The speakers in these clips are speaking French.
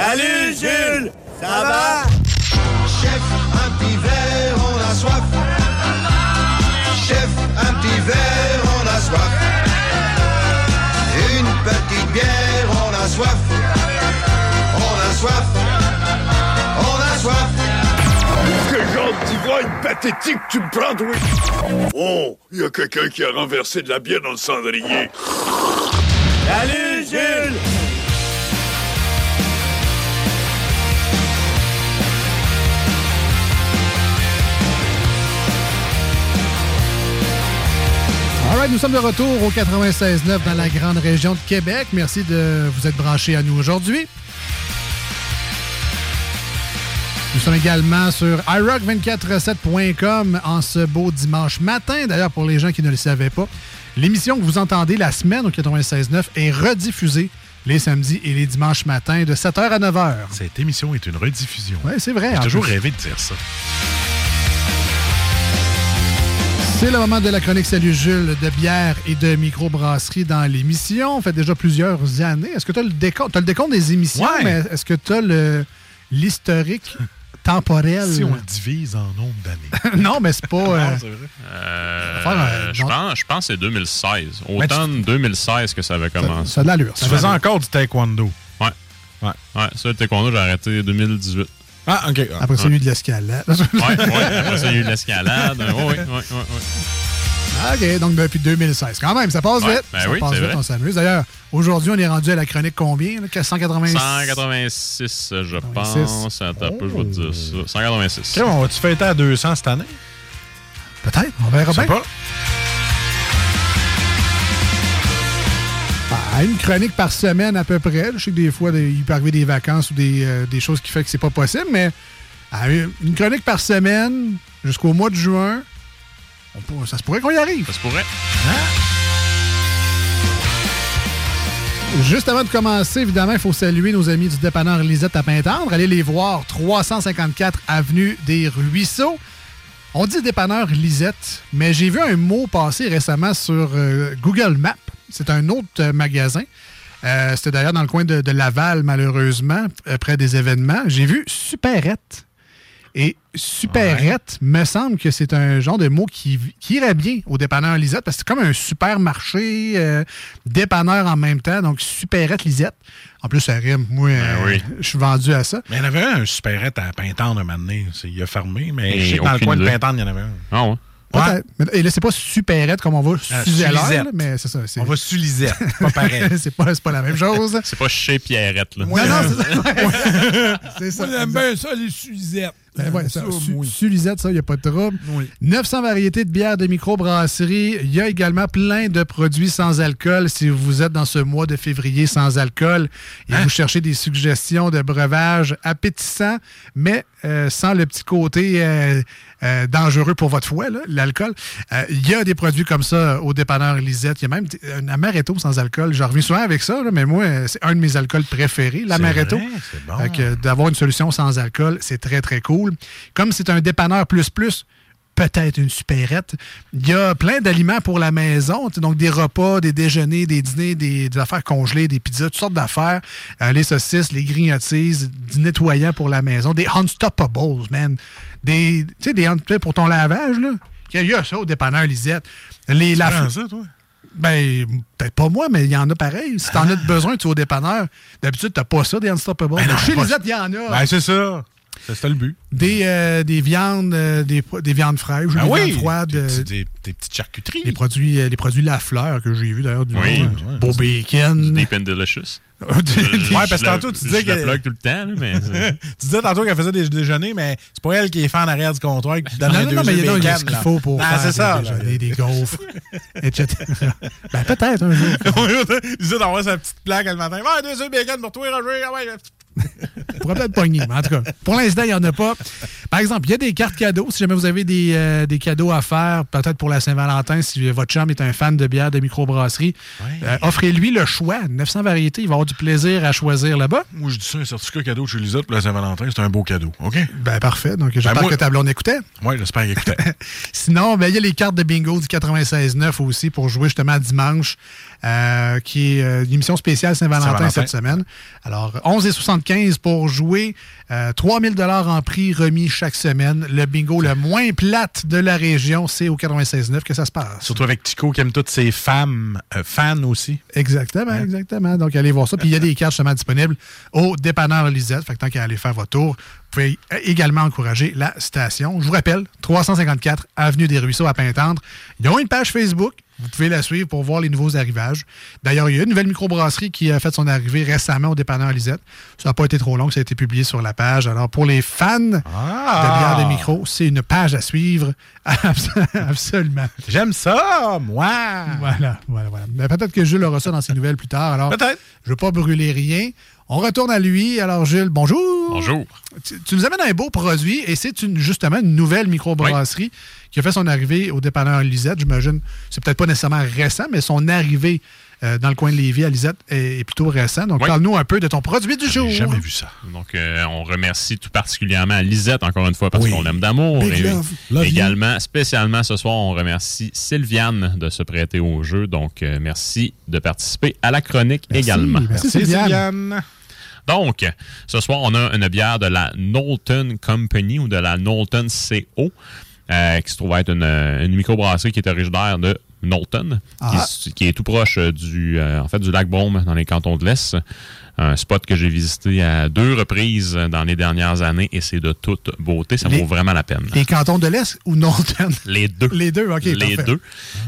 Salut Jules! Ça va? Chef, un petit verre, on a soif. Chef, un petit verre, on a soif. Une petite bière, on a soif. On a soif. On a soif. Quel genre d'ivrogne pathétique tu me prends, oui? Oh, il y a quelqu'un qui a renversé de la bière dans le cendrier. Salut Jules! Right, nous sommes de retour au 96.9 dans la grande région de Québec. Merci de vous être branchés à nous aujourd'hui. Nous sommes également sur iRock247.com en ce beau dimanche matin. D'ailleurs, pour les gens qui ne le savaient pas, l'émission que vous entendez la semaine au 96.9 est rediffusée les samedis et les dimanches matins de 7h à 9h. Cette émission est une rediffusion. Oui, c'est vrai. J'ai toujours plus. rêvé de dire ça. C'est le moment de la chronique Salut Jules de bière et de microbrasserie dans l'émission. On fait déjà plusieurs années. Est-ce que tu as le décompte? T'as le décompte des émissions, Ouais. mais est-ce que tu as le l'historique temporel? Si on le divise en nombre d'années. non, mais c'est pas. euh, c'est vrai. Euh, un- je, non. pense, je pense que c'est 2016. Mais tu- Automne 2016 que ça avait commencé. ça a de l'allure. Tu faisais encore du taekwondo. Ouais. Ouais. Ouais, ça, le taekwondo, j'ai arrêté 2018. Ah, OK. Après ça, il y a eu de l'escalade. Ouais, ouais. Après eu de l'escalade. Oui, oui, oui, oui. OK, donc depuis 2016. Quand même, ça passe Ouais, vite. ben ça oui, passe vite, vrai. on s'amuse. D'ailleurs, aujourd'hui, on est rendu à la chronique combien? là? 186? 186, je pense. Attends un peu, je vais te dire ça. 186. OK, on va-tu fêter à 200 cette année? Peut-être, on verra Je sais bien. pas. À une chronique par semaine à peu près. Je sais que des fois, des- il peut arriver des vacances ou des, euh, des choses qui font que c'est pas possible, mais à une chronique par semaine jusqu'au mois de juin, on ça se pourrait qu'on y arrive. Ça se pourrait. Juste avant de commencer, évidemment, il faut saluer nos amis du dépanneur Lisette à Pintendre. Allez les voir, 354 Avenue des Ruisseaux. On dit dépanneur Lisette, mais j'ai vu un mot passer récemment sur euh, Google Maps. C'est un autre euh, magasin. Euh, C'était d'ailleurs dans le coin de, de Laval, malheureusement, euh, près des événements. J'ai vu Superette. Et Superette, me semble que c'est un genre de mot qui, qui irait bien au dépanneur Lisette, parce que c'est comme un supermarché euh, dépanneur en même temps, donc Superette Lisette. En plus, ça rime. Moi, euh, oui. je suis vendu à ça. Mais il y en avait un supérette à Pintendre un moment donné. Il a fermé, mais je sais que dans le coin de. Pintendre, il y en avait un. Ah ouais. Mais- Et là, c'est pas Superette comme on va Sulisette. là, mais c'est ça. On va sur Lisette. Pas pareil. c'est pas, c'est pas la même chose. C'est pas chez Pierrette, là. Non, non, c'est ça. c'est ça. J'aime bien ça, les Sulisettes. Ben ouais, ça, Ça, su- oui. Sulisette, ça, il n'y a pas de trouble. Oui. 900 variétés de bières de microbrasserie. Il y a également plein de produits sans alcool si vous êtes dans ce mois de février sans alcool et Hein? vous cherchez des suggestions de breuvages appétissants, mais euh, sans le petit côté euh, euh, dangereux pour votre foie, l'alcool. Il y a des produits comme ça au dépanneur Lisette. Il y a même un amaretto sans alcool. Je reviens souvent avec ça, là, mais moi, c'est un de mes alcools préférés, l'amaretto. bon. D'avoir une solution sans alcool, c'est très, très cool. Comme c'est un dépanneur plus plus, peut-être une supérette. Il y a plein d'aliments pour la maison, donc des repas, des déjeuners, des dîners, des, des affaires congelées, des pizzas, toutes sortes d'affaires. Euh, les saucisses, les grignotises, du nettoyant pour la maison, des Unstoppables, man. Des, tu sais, des, pour ton lavage, là. Il y a ça au dépanneur Lisette. Les, Tu prends ça, toi? Ben, peut-être pas moi, mais il y en a pareil. Si t'en as besoin, tu es au dépanneur. D'habitude, t'as pas ça, des Unstoppable. Ben non, Chez Lisette, il y en a. Ben, c'est ça. C'est ça le but. Des, euh, des viandes, euh, des, des viandes fraîches, Ah des oui, viandes froides. des, euh, petits- des- des petites charcuteries. des produits, euh, des produits La Fleur que j'ai vu d'ailleurs du Oui, monde. ouais. Beau bacon. Deep and Delicious. Des- Ouais, parce que tantôt, tu disais je la que- tout le temps, là, mais... tu disais tantôt qu'elle faisait des déjeuners, mais c'est pas elle qui est fait en arrière du comptoir et qui donne Non, les non, deux non, mais il y a ce qu'il faut pour Non, faire c'est des ça. déjeuners, des gaufres, etc. ben, peut-être un jour. Il disait d'avoir sa petite plaque le matin. Ouais, deux œufs bacon pour toi, Roger. Ah ouais. On pourrait peut-être pogner, mais en tout cas, pour l'instant, il n'y en a pas. Par exemple, il y a des cartes cadeaux. Si jamais vous avez des, euh, des cadeaux à faire, peut-être pour la Saint-Valentin, si votre chum est un fan de bière de microbrasserie, euh, offrez-lui le choix. 900 variétés, il va avoir du plaisir à choisir là-bas. Moi, je dis ça, un certificat cadeau chez Lisette pour la Saint-Valentin, c'est un beau cadeau. OK? Ben, parfait. Donc, j'espère moi- que ta blonde écoutait. Oui, j'espère qu'il écoutait. Sinon, ben, il y a les cartes de bingo du 96.9 aussi pour jouer justement dimanche, euh, qui est euh, une émission spéciale Saint-Valentin cette semaine. Alors, 11,75 pour jouer. Euh, 3000 dollars en prix remis chaque semaine. Le bingo le moins plate de la région, c'est au 96.9 que ça se passe. Surtout avec Tico qui aime toutes ses femmes, euh, fans aussi. Exactement, exactement. Donc, allez voir ça. Puis, il y a des cartes justement disponibles au dépanneur Lisette. Fait que tant qu'à aller faire votre tour, vous pouvez également encourager la station. Je vous rappelle, 354 Avenue des Ruisseaux à Pintendre. Ils ont une page Facebook. Vous pouvez la suivre pour voir les nouveaux arrivages. D'ailleurs, il y a une nouvelle microbrasserie qui a fait son arrivée récemment au dépanneur Lisette. Ça n'a pas été trop long, ça a été publié sur la page. Alors, pour les fans de bière de micro, c'est une page à suivre. Absolument. J'aime ça, moi. Voilà, voilà, voilà. Mais peut-être que Jules aura ça dans ses nouvelles plus tard. Alors, Peut-être. je ne veux pas brûler rien. On retourne à lui. Alors, Jules, bonjour. Bonjour. Tu, tu nous amènes un beau produit et c'est une, justement une nouvelle microbrasserie qui a fait son arrivée au dépanneur Lisette. J'imagine, c'est peut-être pas nécessairement récent, mais son arrivée euh, dans le coin de Lévis à Lisette est, est plutôt récent. Donc, Oui. parle-nous un peu de ton produit du jour. J'ai jamais vu ça. Donc, euh, on remercie tout particulièrement Lisette, encore une fois, parce Oui. qu'on l'aime d'amour. Big Et love. Love you. également, spécialement ce soir, on remercie Sylviane de se prêter au jeu. Donc, euh, merci de participer à la chronique Merci. également. Merci. Sylviane. Donc, ce soir, on a une bière de la Knowlton Company ou de la Knowlton CO, euh, qui se trouve être une, une microbrasserie qui est originaire de Knowlton, Ah. qui, est, qui est tout proche euh, du, euh, en fait, du lac Baume dans les cantons de l'Est. Un spot que j'ai visité à deux reprises dans les dernières années et c'est de toute beauté. Ça Les- vaut vraiment la peine. Les cantons de l'Est ou Norton? Les deux. Les deux, OK, Les parfait. deux.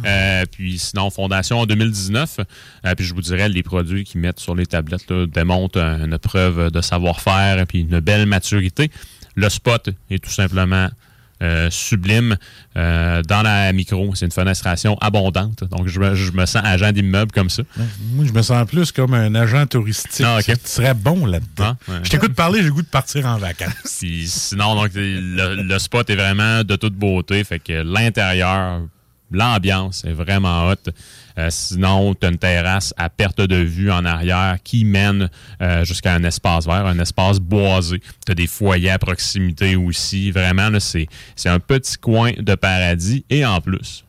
Euh, puis sinon, fondation en 2019. Euh, puis je vous dirais, les produits qu'ils mettent sur les tablettes là, démontrent euh, une preuve de savoir-faire et puis une belle maturité. Le spot est tout simplement euh, sublime. Euh, dans la micro, c'est une fenestration abondante. Donc, je me, je me sens agent d'immeuble comme ça. Moi, je me sens plus comme un agent touristique. Ah, ok. Tu serais bon là-dedans. Ah, ouais. Je t'écoute parler, j'ai le goût de partir en vacances. Sinon, donc, le, le spot est vraiment de toute beauté. Fait que l'intérieur, l'ambiance est vraiment hot. Euh, sinon, tu as une terrasse à perte de vue en arrière qui mène euh, jusqu'à un espace vert, un espace boisé. Tu as des foyers à proximité aussi. Vraiment, là, c'est, c'est un petit coin de paradis. Et en plus,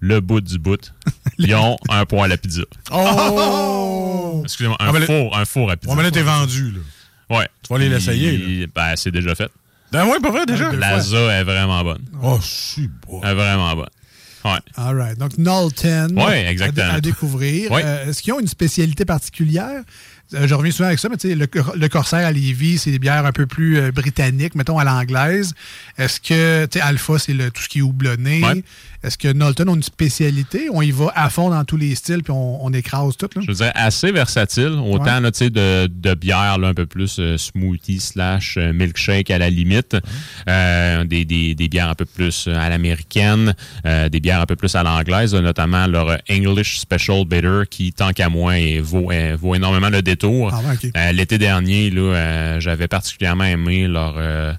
le bout du bout, ils ont un poêle à pizza. Oh! Excusez-moi, un, Ah, mais four, un four à pizza. On va là, t'es vendu, là. Ouais. Tu vas aller l'essayer, Ben, c'est déjà fait. Ben ouais, pas vrai, déjà? La ZA est vraiment bonne. Oh, c'est beau. Elle est vraiment bonne. Ouais. All right. Donc, Knowlton. Ouais, à- exactement. À, découvrir. Ouais. Euh, Est-ce qu'ils ont une spécialité particulière? Euh, je reviens souvent avec ça, mais le, le Corsair à Lévis, c'est des bières un peu plus euh, britanniques, mettons à l'anglaise. Est-ce que, tu sais, Alpha, c'est le- tout ce qui est houblonné. Ouais. Est-ce que Knowlton a une spécialité? On y va à fond dans tous les styles, puis on, on écrase tout, là? Je veux dire, assez versatile. Autant Ouais. là, de, de bière là, un peu plus euh, smoothie slash euh, milkshake à la limite. Euh, des, des, des bières un peu plus à l'américaine. des bières un peu plus à l'anglaise, notamment leur English Special Bitter qui, tant qu'à moi, vaut, vaut énormément le Ah. Euh, L'été dernier, là, euh, j'avais particulièrement aimé leur, euh,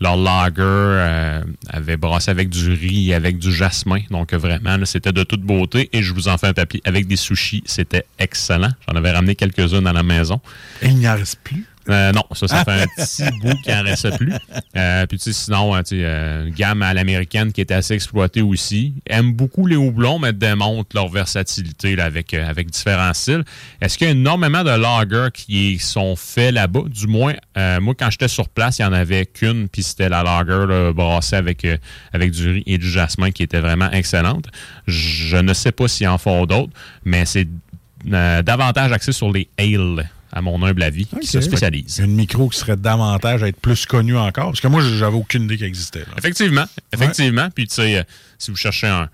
leur lager. avait brassé avec du riz et avec du jasmin. Donc, vraiment, c'était de toute beauté. Et je vous en fais un papier avec des sushis. C'était excellent. J'en avais ramené quelques-uns dans la maison. Et il n'y en reste plus? Euh, non, ça, ça fait un petit bout qui en restait plus. Euh, puis, tu sais, sinon, hein, tu sais, euh, une gamme à l'américaine qui était assez exploitée aussi. Aime beaucoup les houblons, mais démontrent leur versatilité là, avec, euh, avec différents styles. Est-ce qu'il y a énormément de lagers qui sont faits là-bas? Du moins, euh, moi, quand j'étais sur place, il n'y en avait qu'une, puis c'était la lager là, brassée avec, euh, avec du riz et du jasmin qui était vraiment excellente. Je ne sais pas s'il en font d'autres, mais c'est euh, davantage axé sur les ales à mon humble avis, qui se spécialisent. Une micro qui serait davantage à être plus connue encore. Parce que moi, j'avais aucune idée qu'elle existait. là. Effectivement, effectivement. Puis, tu sais, euh, si vous cherchez un,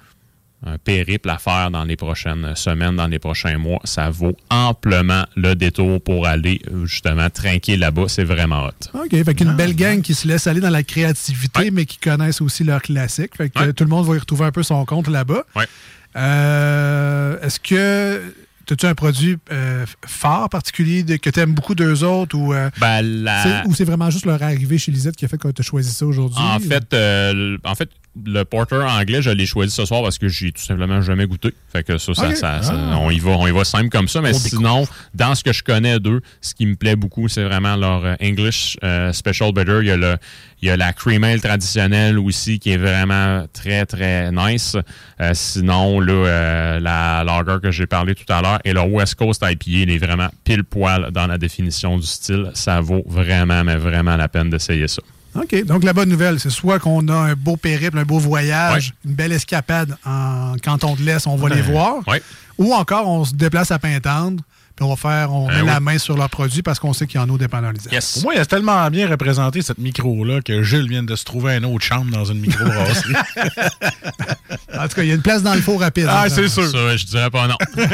un périple à faire dans les prochaines semaines, dans les prochains mois, ça vaut amplement le détour pour aller euh, justement trinquer là-bas. C'est vraiment hot. OK, fait qu'une belle gang qui se laisse aller dans la créativité, mais qui connaissent aussi leurs classiques. Fait que Ouais. tout le monde va y retrouver un peu son compte là-bas. Ouais. Euh, Est-ce que as-tu un produit euh, fort particulier de- que tu aimes beaucoup d'eux autres ou, euh, Ben, la- c'est- ou c'est vraiment juste leur arrivée chez Lisette qui a fait que tu as choisi ça aujourd'hui? En fait, euh, en fait, le porter anglais, je l'ai choisi ce soir parce que j'ai tout simplement jamais goûté. Fait que ça, ça, Ok. ça- ça- Ah. on y va, on y va simple comme ça. Mais On sinon, dans ce que je connais d'eux, ce qui me plaît beaucoup, c'est vraiment leur euh, English euh, Special Bitter. Il y a le, il y a la cream ale traditionnelle aussi qui est vraiment très très nice. Euh, sinon, là, euh, la lager que j'ai parlé tout à l'heure et le West Coast IPA, il est vraiment pile poil dans la définition du style. Ça vaut vraiment, mais vraiment la peine d'essayer ça. OK. Donc, la bonne nouvelle, c'est soit qu'on a un beau périple, un beau voyage, une belle escapade en canton de l'Est, on va les voir. Ouais. Ou encore, on se déplace à Pintendre, puis on va faire, on Ben met la main sur leurs produits parce qu'on sait qu'il y en a au. Yes. Pour moi, il a tellement bien représenté cette micro-là que Gilles vient de se trouver une autre chambre dans une micro-brasserie. En tout cas, il y a une place dans le four rapide. Ah, c'est ça. sûr. Ça, je dirais pas non.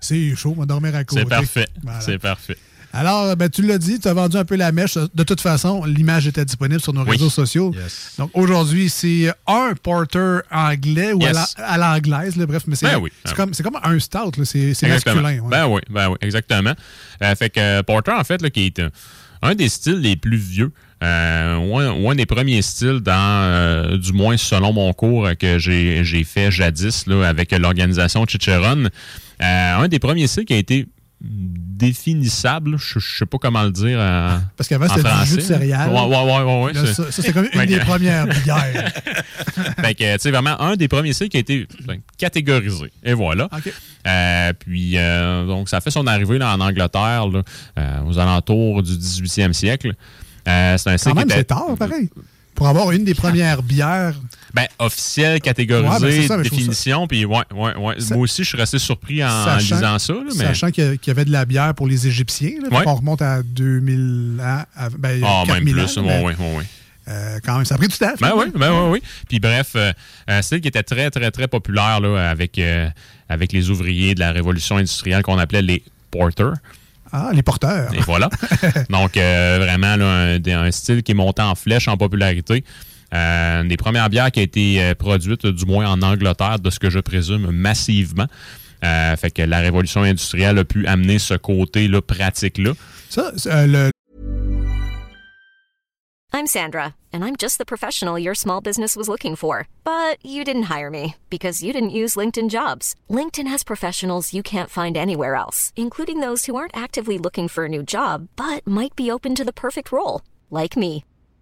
C'est chaud, on va dormir à côté. C'est parfait. Voilà. C'est parfait. Alors, ben, tu l'as dit, tu as vendu un peu la mèche. De toute façon, l'image était disponible sur nos Oui. réseaux sociaux. Yes. Donc, aujourd'hui, c'est un porter anglais ou à Yes. la- à l'anglaise, bref, mais c'est Ben oui. c'est Ben comme, un stout, c'est masculin. ouais. Ben oui, ben oui, exactement. Euh, fait que euh, Porter, en fait, là, qui est un, un des styles les plus vieux, euh, ou, un, des premiers styles dans, euh, du moins selon mon cours euh, que j'ai j'ai fait jadis là, avec l'organisation Chicheron, euh, un des premiers styles qui a été définissable, je, je sais pas comment le dire Parce qu'avant, c'était du jus de céréales. Ouais, ouais, ouais, ouais, Là, ça, ça, c'est comme une des premières bières. fait que, tu sais, vraiment, un des premiers sites qui a été ben, catégorisé. Et voilà. Euh, puis, euh, donc, ça fait son arrivée là, en Angleterre là, euh, aux alentours du 18e siècle. C'est un site Quand même, c'est tard, pareil. Pour avoir une des premières bières. Ben, officiel, catégorisé, Ouais, ben, ça, définition. Puis, ouais, ouais, ouais. Ça- Moi aussi, je suis resté surpris en, lisant ça. là, mais... Sachant qu'il y avait de la bière pour les Égyptiens. Là, Ouais. On remonte à 2000 ans. à- ben, Ah, même 4000 plus. ans, mais, ouais. euh, quand même, ça a pris du temps. Ben oui, ben oui, oui. Puis bref, euh, un style qui était très, très, très populaire là, avec, euh, avec les ouvriers de la révolution industrielle qu'on appelait les porters. Ah, les porteurs. Et voilà. Donc, vraiment, là, un, un style qui est monté en flèche en popularité. Euh, une des premières bières qui a été euh, produite, du moins en Angleterre, de ce que je présume, massivement. Euh, fait que la révolution industrielle a pu amener ce côté-là pratique-là. Ça, c'est, euh, le, I'm Sandra, and I'm just the professional your small business was looking for. But you didn't hire me because you didn't use LinkedIn jobs. LinkedIn has professionals you can't find anywhere else, including those who aren't actively looking for a new job but might be open to the perfect role, like me.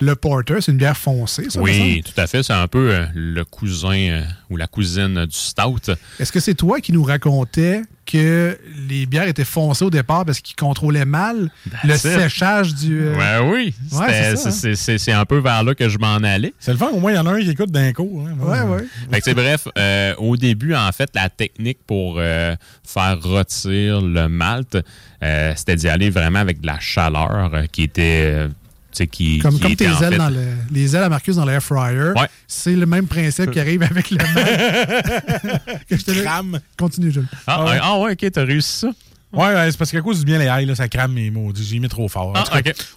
Le porter, c'est une bière foncée, ça, Oui, tout à fait. C'est un peu euh, le cousin euh, ou la cousine du stout. Est-ce que c'est toi qui nous racontais que les bières étaient foncées au départ parce qu'ils contrôlaient mal le it. séchage du. euh, Ouais, oui. Ouais, c'est hein. c'est un peu vers là que je m'en allais. C'est le fun, au moins, il y en a un qui écoute d'un coup. hein. Ouais, ouais. Fait que, bref, euh, au début, en fait, la technique pour euh, faire rôtir le malt, c'était d'y aller vraiment avec de la chaleur qui était. Qui, Comme, qui comme était tes ailes fait- dans le, les ailes à Marcus dans l'air fryer. Ouais. C'est le même principe qui arrive avec le que je te le- Crame. Continue, Jules. Ah, Ah ouais. ah ouais, ok, t'as réussi ça. Ouais, ouais, c'est parce qu'à cause du bien les là, ça crame mes mots. J'ai mis trop fort. Ah,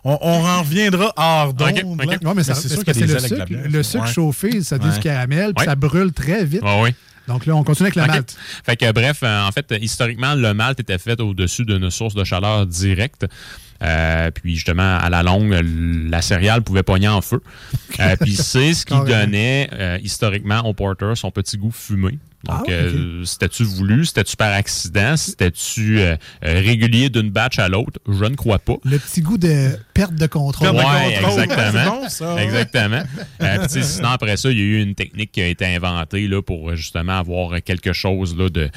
on, on en reviendra hors d'onde. Ok, ok. là. Non, mais, c'est sûr que c'est le ailes sucre. Le sucre Ouais. chauffé, ça Ouais. du caramel, puis Ouais. ça brûle très vite. Ouais, ouais. Donc là, on continue avec le malt. Fait que bref, euh, en fait, historiquement, le malt était fait au-dessus d'une source de chaleur directe. Euh, puis justement, à la longue, la céréale pouvait pogner en feu. Euh, puis c'est ce qui donnait euh, historiquement au porter son petit goût fumé. Donc, Ah, c'était-tu voulu? C'était-tu par accident? C'était-tu régulier d'une batch à l'autre? Je ne crois pas. Le petit goût de perte de contrôle. Contrôle. exactement. Bon, ça, ouais. Exactement. Puis, sinon, après ça, il y a eu une technique qui a été inventée là, pour justement avoir quelque chose là, de,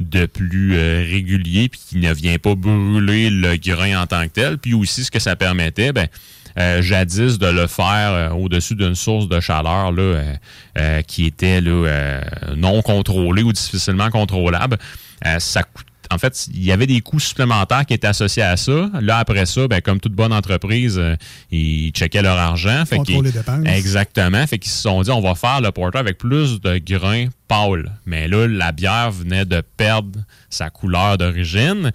de plus euh, régulier puis qui ne vient pas brûler le grain en tant que tel. Puis aussi, ce que ça permettait, ben, euh, jadis de le faire euh, au-dessus d'une source de chaleur là, qui était là, non contrôlée ou difficilement contrôlable, ça en fait, il y avait des coûts supplémentaires qui étaient associés à ça. Là, après ça, ben, comme toute bonne entreprise, euh, ils checkaient leur argent. Fait les dépenses. Exactement. Fait qu'ils se sont dit, on va faire le porter avec plus de grains pâles. Mais là, la bière venait de perdre sa couleur d'origine.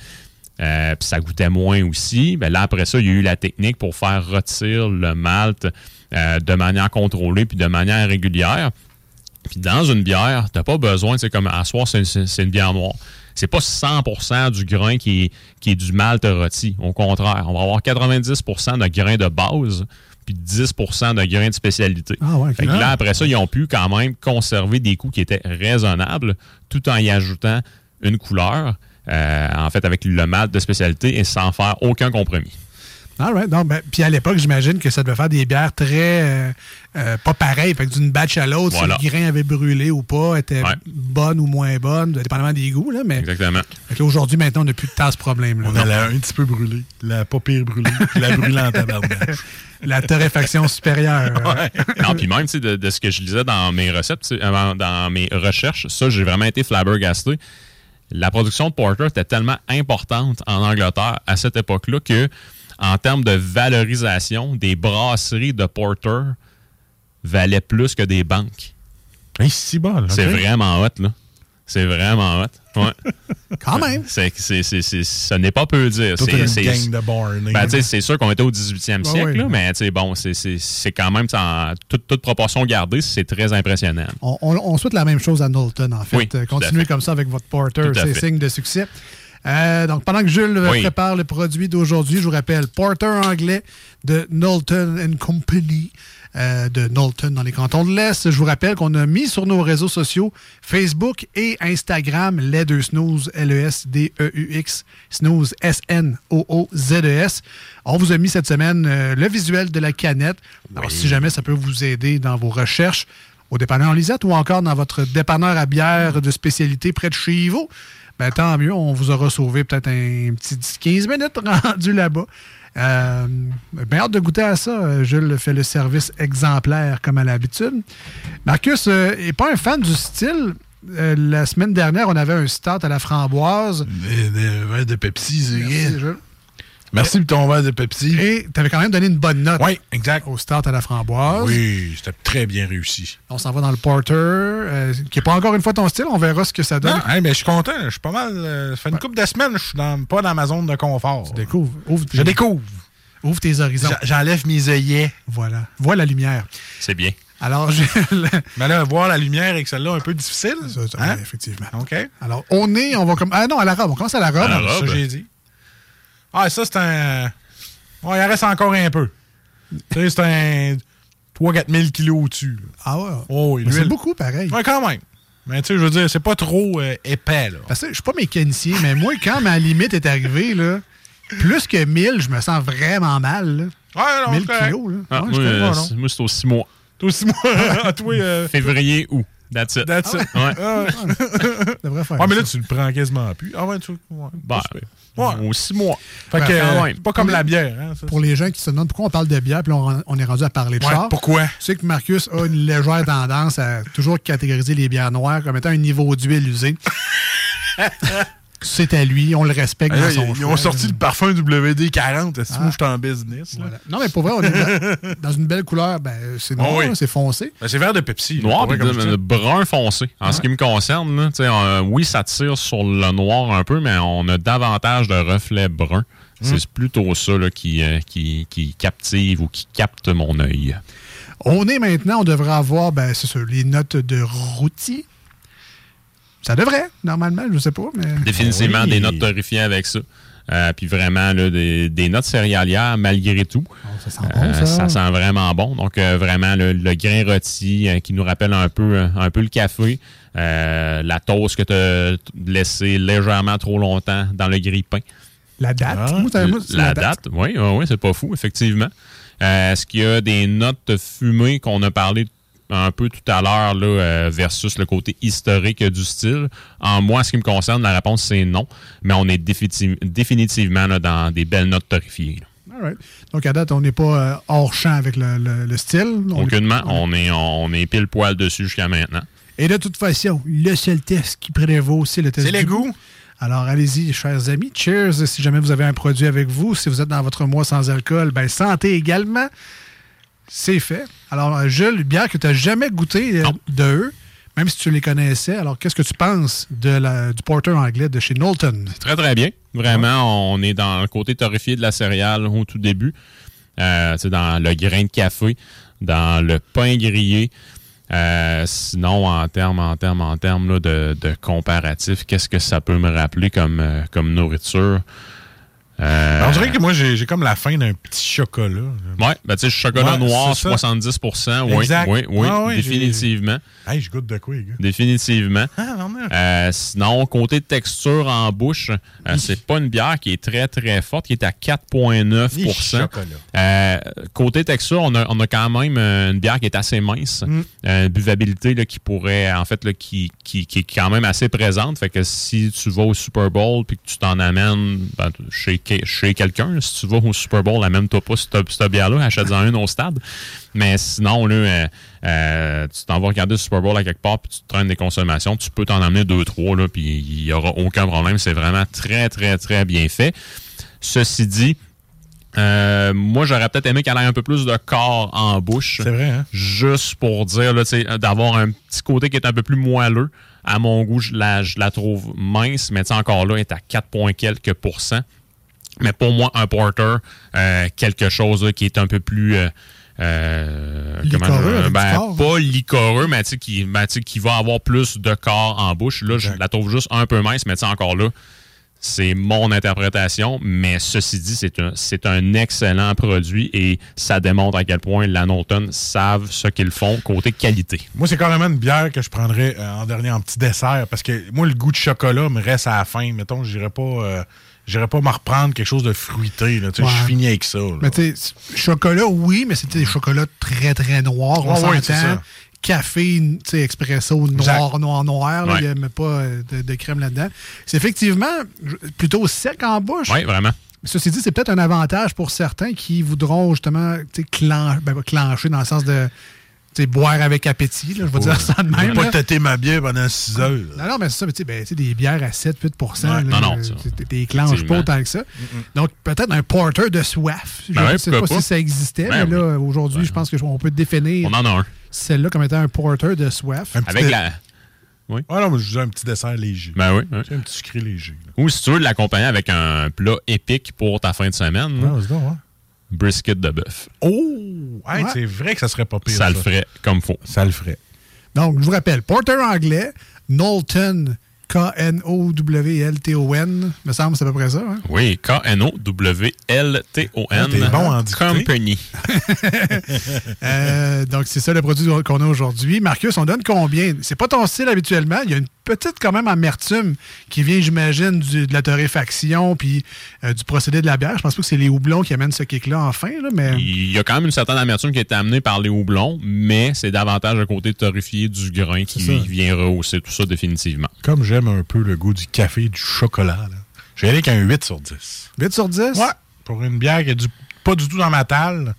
Euh, puis ça goûtait moins aussi. Ben là, après ça, il y a eu la technique pour faire rôtir le malt euh, de manière contrôlée puis de manière régulière. Puis dans une bière, t'as pas besoin, c'est comme à soir, c'est une bière noire. C'est pas 100% du grain qui est, qui est du malt rôti. Au contraire, on va avoir 90% de grains de base puis 10% de grains de spécialité. Ah ouais. Fait que là, après ça, ils ont pu quand même conserver des coûts qui étaient raisonnables tout en y ajoutant une couleur, euh, en fait, avec le malt de spécialité et sans faire aucun compromis. All right. Non, ben, puis à l'époque, j'imagine que ça devait faire des bières très. euh, euh, pas pareilles. Fait que d'une batch à l'autre, Voilà. si le grain avait brûlé ou pas, était Ouais. bonne ou moins bonne, dépendamment des goûts. Là, mais Exactement. là, aujourd'hui, maintenant, on n'a plus de tant ce problème-là. On a la un petit peu brûlée. La pas pire brûlée. Puis la en tabarnak. La torréfaction supérieure. non, puis même, tu sais, de, de ce que je lisais dans mes recettes, dans mes recherches, ça, j'ai vraiment été flabbergasté. La production de porter était tellement importante en Angleterre à cette époque-là que, en termes de valorisation, des brasseries de porter valaient plus que des banques. Hey, c'est vraiment hot, là. C'est vraiment hot. Ouais. Quand même. C'est, c'est, c'est, c'est- ce n'est pas peu dire. C'est- une gang de barney. ben, c'est sûr qu'on était au 18e Ouais, siècle, ouais. là, mais bon, c'est, c'est, c'est quand même, en toute, toute proportion gardée, c'est très impressionnant. On, on- on souhaite la même chose à Knowlton, en fait. Oui, Euh, Continuez comme ça avec votre porter, c'est signe de succès. Euh, donc, pendant que Jules euh, Oui. prépare le produit d'aujourd'hui, je vous rappelle, porter anglais de Knowlton Company euh, de Knowlton dans les cantons de l'Est. Je vous rappelle qu'on a mis sur nos réseaux sociaux Facebook et Instagram les deux snooze, L-E-S-D-E-U-X, snooze, S-N-O-O-Z-E-S. On vous a mis cette semaine euh, le visuel de la canette. Alors, si jamais ça peut vous aider dans vos recherches, au dépanneur Lisette ou encore dans votre dépanneur à bière de spécialité près de chez vous, ben, tant mieux, on vous aura sauvé peut-être un petit 10-15 minutes rendu là-bas. Euh, ben, hâte de goûter à ça. Euh, Jules fait le service exemplaire comme à l'habitude. Marcus n'est pas un fan du style. Euh, la semaine dernière, on avait un start à la framboise. Des, des verres de Pepsi, c'est Merci, pour ton verre de Pepsi. Et tu avais quand même donné une bonne note Oui, exact. au start à la framboise. Oui, c'était très bien réussi. On s'en va dans le porter, euh, qui n'est pas encore une fois ton style. On verra ce que ça donne. Non, hey, mais je suis content. Je suis pas mal. euh, ça fait une couple de semaines, je suis dans- pas dans ma zone de confort. Découvre. Ouvre, Je découvre. ouvre tes horizons. J'enlève mes œillets. Voilà. Vois la lumière. C'est bien. Alors. Mais là, voir la lumière avec celle-là, un peu difficile. Ça, ça, Hein? Effectivement. OK. Alors, au nez, on va comme. Ah non, à la robe. On commence à la robe. À la Ça, robe. j'ai dit. Ah, ça, c'est un. Ouais, il en reste encore un peu. tu sais, c'est un 3-4 000 kilos au-dessus. Ah ouais. Oh, oui, Mais c'est beaucoup, pareil. Ouais, quand même. Mais tu sais, je veux dire, c'est pas trop euh, épais, là. Parce que je suis pas mécanicien, mais moi, quand ma limite est arrivée, là, plus que 1000, je me sens vraiment mal. là. Ouais, non, 1000 c'est correct. kilos, là. Ah, Ouais, moi, euh, moi, c'est aux six mois. Toi aussi, moi. à toi, euh, Février, août. That's it. That's it. Ouais. Ah, ouais. devrait faire Ouais, mais là, ça. tu le prends quasiment plus. Ah ouais, tu ouais, Bah. Ouais. Aux six mois. Fait que, euh, pas comme la bière. Hein, ça, Pour les gens qui se demandent pourquoi on parle de bière, puis là, on, on est rendu à parler de Ouais, char. pourquoi? Tu sais que Marcus a une légère tendance à toujours catégoriser les bières noires comme étant un niveau d'huile usé. C'est à lui, on le respecte Ah, dans là, son ils, choix, ont sorti là. le parfum WD-40. Est-ce que Ah. moi, je suis en business? là? Voilà. Non, mais pour vrai, on est dans, dans une belle couleur. Ben, c'est noir, Ah oui. là, c'est foncé. Ben, c'est vert de Pepsi. là, Noir de- dis. brun foncé. En ce qui me concerne, là, euh, oui, ça tire sur le noir un peu, mais on a davantage de reflets bruns. Hmm. C'est plutôt ça là, qui, euh, qui, qui captive ou qui capte mon œil. On est maintenant, on devrait avoir, ben, c'est ça, les notes de rôti. Ça devrait, normalement, je sais pas, mais. Définitivement Oui. des notes torréfiées avec ça. Euh, puis vraiment là, des, des notes céréalières malgré tout. ça sent Euh, bon, ça. sent vraiment bon. Donc euh, vraiment le, le grain rôti euh, qui nous rappelle un peu, euh, un peu le café. Euh, la toast que tu as laissée légèrement trop longtemps dans le grille-pain. La date? Ah. Moi, ça- moi, c'est la, date, oui, oui, oui, c'est pas fou, effectivement. Euh, Est-ce qu'il y a des notes fumées qu'on a parlé un peu tout à l'heure là, euh, versus le côté historique du style? En moi, en ce qui me concerne, la réponse c'est non, mais on est définitiv- définitivement là, dans des belles notes torréfiées. là. All right. Donc, à date, on n'est pas euh, hors champ avec le, le- le style. On- Aucunement, on est, on est pile poil dessus jusqu'à maintenant. Et de toute façon, le seul test qui prévaut, c'est le test C'est du les goûts. Alors, allez-y, chers amis. Cheers si jamais vous avez un produit avec vous. Si vous êtes dans votre mois sans alcool, ben santé également. C'est fait. Alors, Jules, bière que tu n'as jamais goûté euh, Non. de eux, même si tu les connaissais. Alors, qu'est-ce que tu penses de la, du porter anglais de chez Knowlton? Très, très bien. Vraiment, on est dans le côté torréfié de la céréale au tout début. Euh, c'est dans le grain de café, dans le pain grillé. Euh, sinon, en termes en termes, en termes là, de, de comparatif, qu'est-ce que ça peut me rappeler comme, comme nourriture? Euh, on dirait que moi, j'ai comme la fin d'un petit chocolat. Ouais, ben, tu sais, chocolat Ouais, noir, c'est ça. 70 oui, Exact. oui, oui, Ah j'ai- définitivement. Hey, je goûte de quoi, les gars? Définitivement. Ah, non, non. Euh, sinon, côté texture en bouche, euh, c'est pas une bière qui est très, très forte, qui est à 4,9 Ni chocolat. Euh, Côté texture, on a, on a quand même une bière qui est assez mince. Mm. Euh, buvabilité là, qui pourrait, en fait, là, qui, qui, qui est quand même assez présente. Fait que si tu vas au Super Bowl puis que tu t'en amènes ben, chez, chez quelqu'un, si tu vas au Super Bowl, amène-toi pas cette, bière-là, achète-en une au stade. Mais sinon, là, euh, euh, tu t'en vas regarder le Super Bowl à quelque part puis tu te traînes des consommations, tu peux t'en amener deux, trois, là, puis il n'y aura aucun problème. C'est vraiment très, très, très bien fait. Ceci dit, euh, moi, j'aurais peut-être aimé qu'elle ait un peu plus de corps en bouche. C'est vrai, hein? Juste pour dire, d'avoir un petit côté qui est un peu plus moelleux. À mon goût, je la, je la trouve mince, mais encore là, elle est à 4 points quelques pourcents. Mais pour moi, un porter, euh, quelque chose là, qui est un peu plus... euh, euh, Licoreux, je- ben, pas licoreux, mais qui, ben, qui va avoir plus de corps en bouche. Là, je la trouve juste un peu mince, mais encore là, c'est mon interprétation, mais ceci dit, c'est un, c'est un excellent produit et ça démontre à quel point la Norton savent ce qu'ils font côté qualité. Moi, c'est carrément une bière que je prendrais euh, en dernier en petit dessert parce que moi, le goût de chocolat me reste à la fin. Mettons, j'irais pas, euh, j'irais pas me reprendre quelque chose de fruité. Là. Tu sais, Ouais. Je finis avec ça. là. Mais tu sais, chocolat, oui, mais c'était des chocolats très, très noirs. On c'est s'entend. Café, tu sais, expresso noir, noir, noir. Il n'y pas euh, de, de crème là-dedans. C'est effectivement plutôt sec en bouche. Oui, vraiment. Ceci dit, c'est peut-être un avantage pour certains qui voudront justement tu sais, clan- ben, clencher dans le sens de sais, boire avec appétit. Là, je vais dire ça de Je vais même. pas là. têter ma bière pendant 6 heures. Non, non, mais c'est ça, mais tu sais, ben, tu sais, des bières à 7-8 Ouais. là, Non, non, euh, T'es clenches pas autant que ça. Donc, peut-être un porter de soif. Je Ben ne ouais, sais pas, si ça existait, Ben mais là, aujourd'hui, je pense qu'on peut définir On en a un. celle-là comme étant un porter de soif. Un petit Avec dé- la. Ah non, mais je un petit dessert léger. Ben oui. oui. Un petit sucré léger. là. Ou si tu veux l'accompagner avec un plat épique pour ta fin de semaine, Ah, c'est bon, hein? Brisket de bœuf. Oh! Hey, Ouais. C'est vrai que ça serait pas pire. Ça le ferait comme faut. Ça le ferait. Donc, je vous rappelle, porter anglais, Knowlton, K-N-O-W-L-T-O-N, me semble, c'est à peu près ça. hein? Oui, K-N-O-W-L-T-O-N. Ah, t'es bon en. Company. Euh, donc, c'est ça le produit qu'on a aujourd'hui. Marcus, on donne combien? C'est pas ton style habituellement. Il y a une petite quand même amertume qui vient, j'imagine, de la torréfaction puis euh, du procédé de la bière. Je pense pas que c'est les houblons qui amènent ce kick-là enfin, là, mais... Il y a quand même une certaine amertume qui a été amenée par les houblons, mais c'est davantage le côté torréfié du grain qui vient rehausser tout ça définitivement. Comme j'aime un peu le goût du café et du chocolat, là. je vais aller avec un 8 sur 10. 8 sur 10? Ouais. Pour une bière qui est du, pas du tout dans ma talle,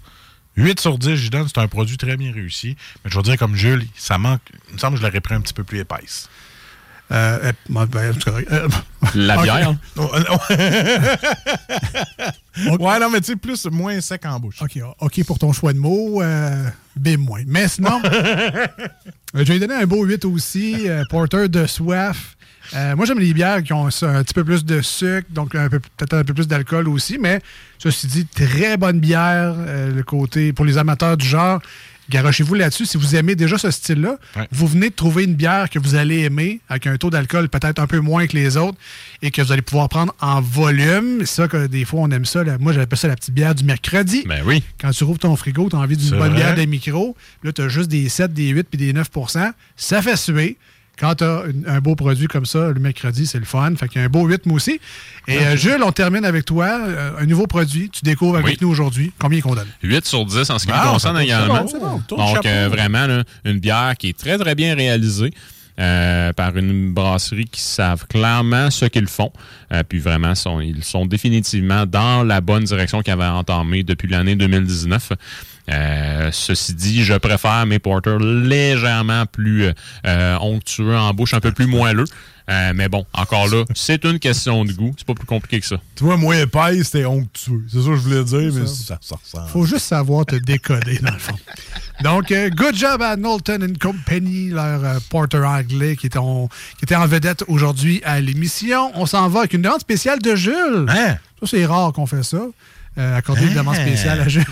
8 sur 10, je donne, c'est un produit très bien réussi. Mais je veux dire, comme Jules, ça manque. Il me semble que je l'aurais pris un petit peu plus épaisse. Euh, ben, euh, La bière? Ouais, non, mais tu sais, plus, moins sec en bouche. OK, OK pour ton choix de mots. Euh, bim, moins. Mais sinon, je vais lui donner un beau 8 aussi. porteur de soif. moi, j'aime les bières qui ont un petit peu plus de sucre, donc peut-être un peu plus d'alcool aussi, mais ceci dit, très bonne bière, le côté pour les amateurs du genre. Garochez-vous là-dessus. Si vous aimez déjà ce style-là, vous venez de trouver une bière que vous allez aimer avec un taux d'alcool peut-être un peu moins que les autres et que vous allez pouvoir prendre en volume. C'est ça que des fois, on aime ça. Moi, j'appelle ça la petite bière du mercredi. Ben oui. Quand tu rouvres ton frigo, tu as envie d'une bonne bière de micro. Là, tu as juste des 7, des 8 puis des 9% Ça fait suer quand tu as un beau produit comme ça, le mercredi, c'est le fun. Fait qu'il y a un beau rythme aussi. Et euh, Jules, on termine avec toi. Euh, un nouveau produit, tu découvres avec nous aujourd'hui. Combien qu'on donne? 8 sur 10 en ce qui me concerne également. Donc, euh, vraiment, une bière qui est très, très bien réalisée. par une brasserie qui savent clairement ce qu'ils font. puis vraiment, sont, ils sont définitivement dans la bonne direction qu'ils avaient entamée depuis l'année 2019. Euh, ceci dit, je préfère mes porters légèrement plus euh, onctueux en bouche, un peu plus moelleux. Euh, mais bon, encore là, c'est une question de goût. C'est pas plus compliqué que ça. Tu vois, moins épaisse, c'était onctueux. C'est ça que je voulais dire, mais ça, ça ressemble. Faut juste savoir te décoder, dans le fond. Donc, good job à Knowlton Company, leur porter anglais qui était en, qui était en vedette aujourd'hui à l'émission. On s'en va avec une demande spéciale de Jules. Hein? Ça, c'est rare qu'on fait ça. Euh, accorder une demande spéciale à Jules.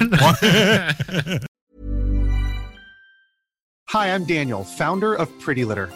Hi, I'm Daniel, founder of Pretty Litter.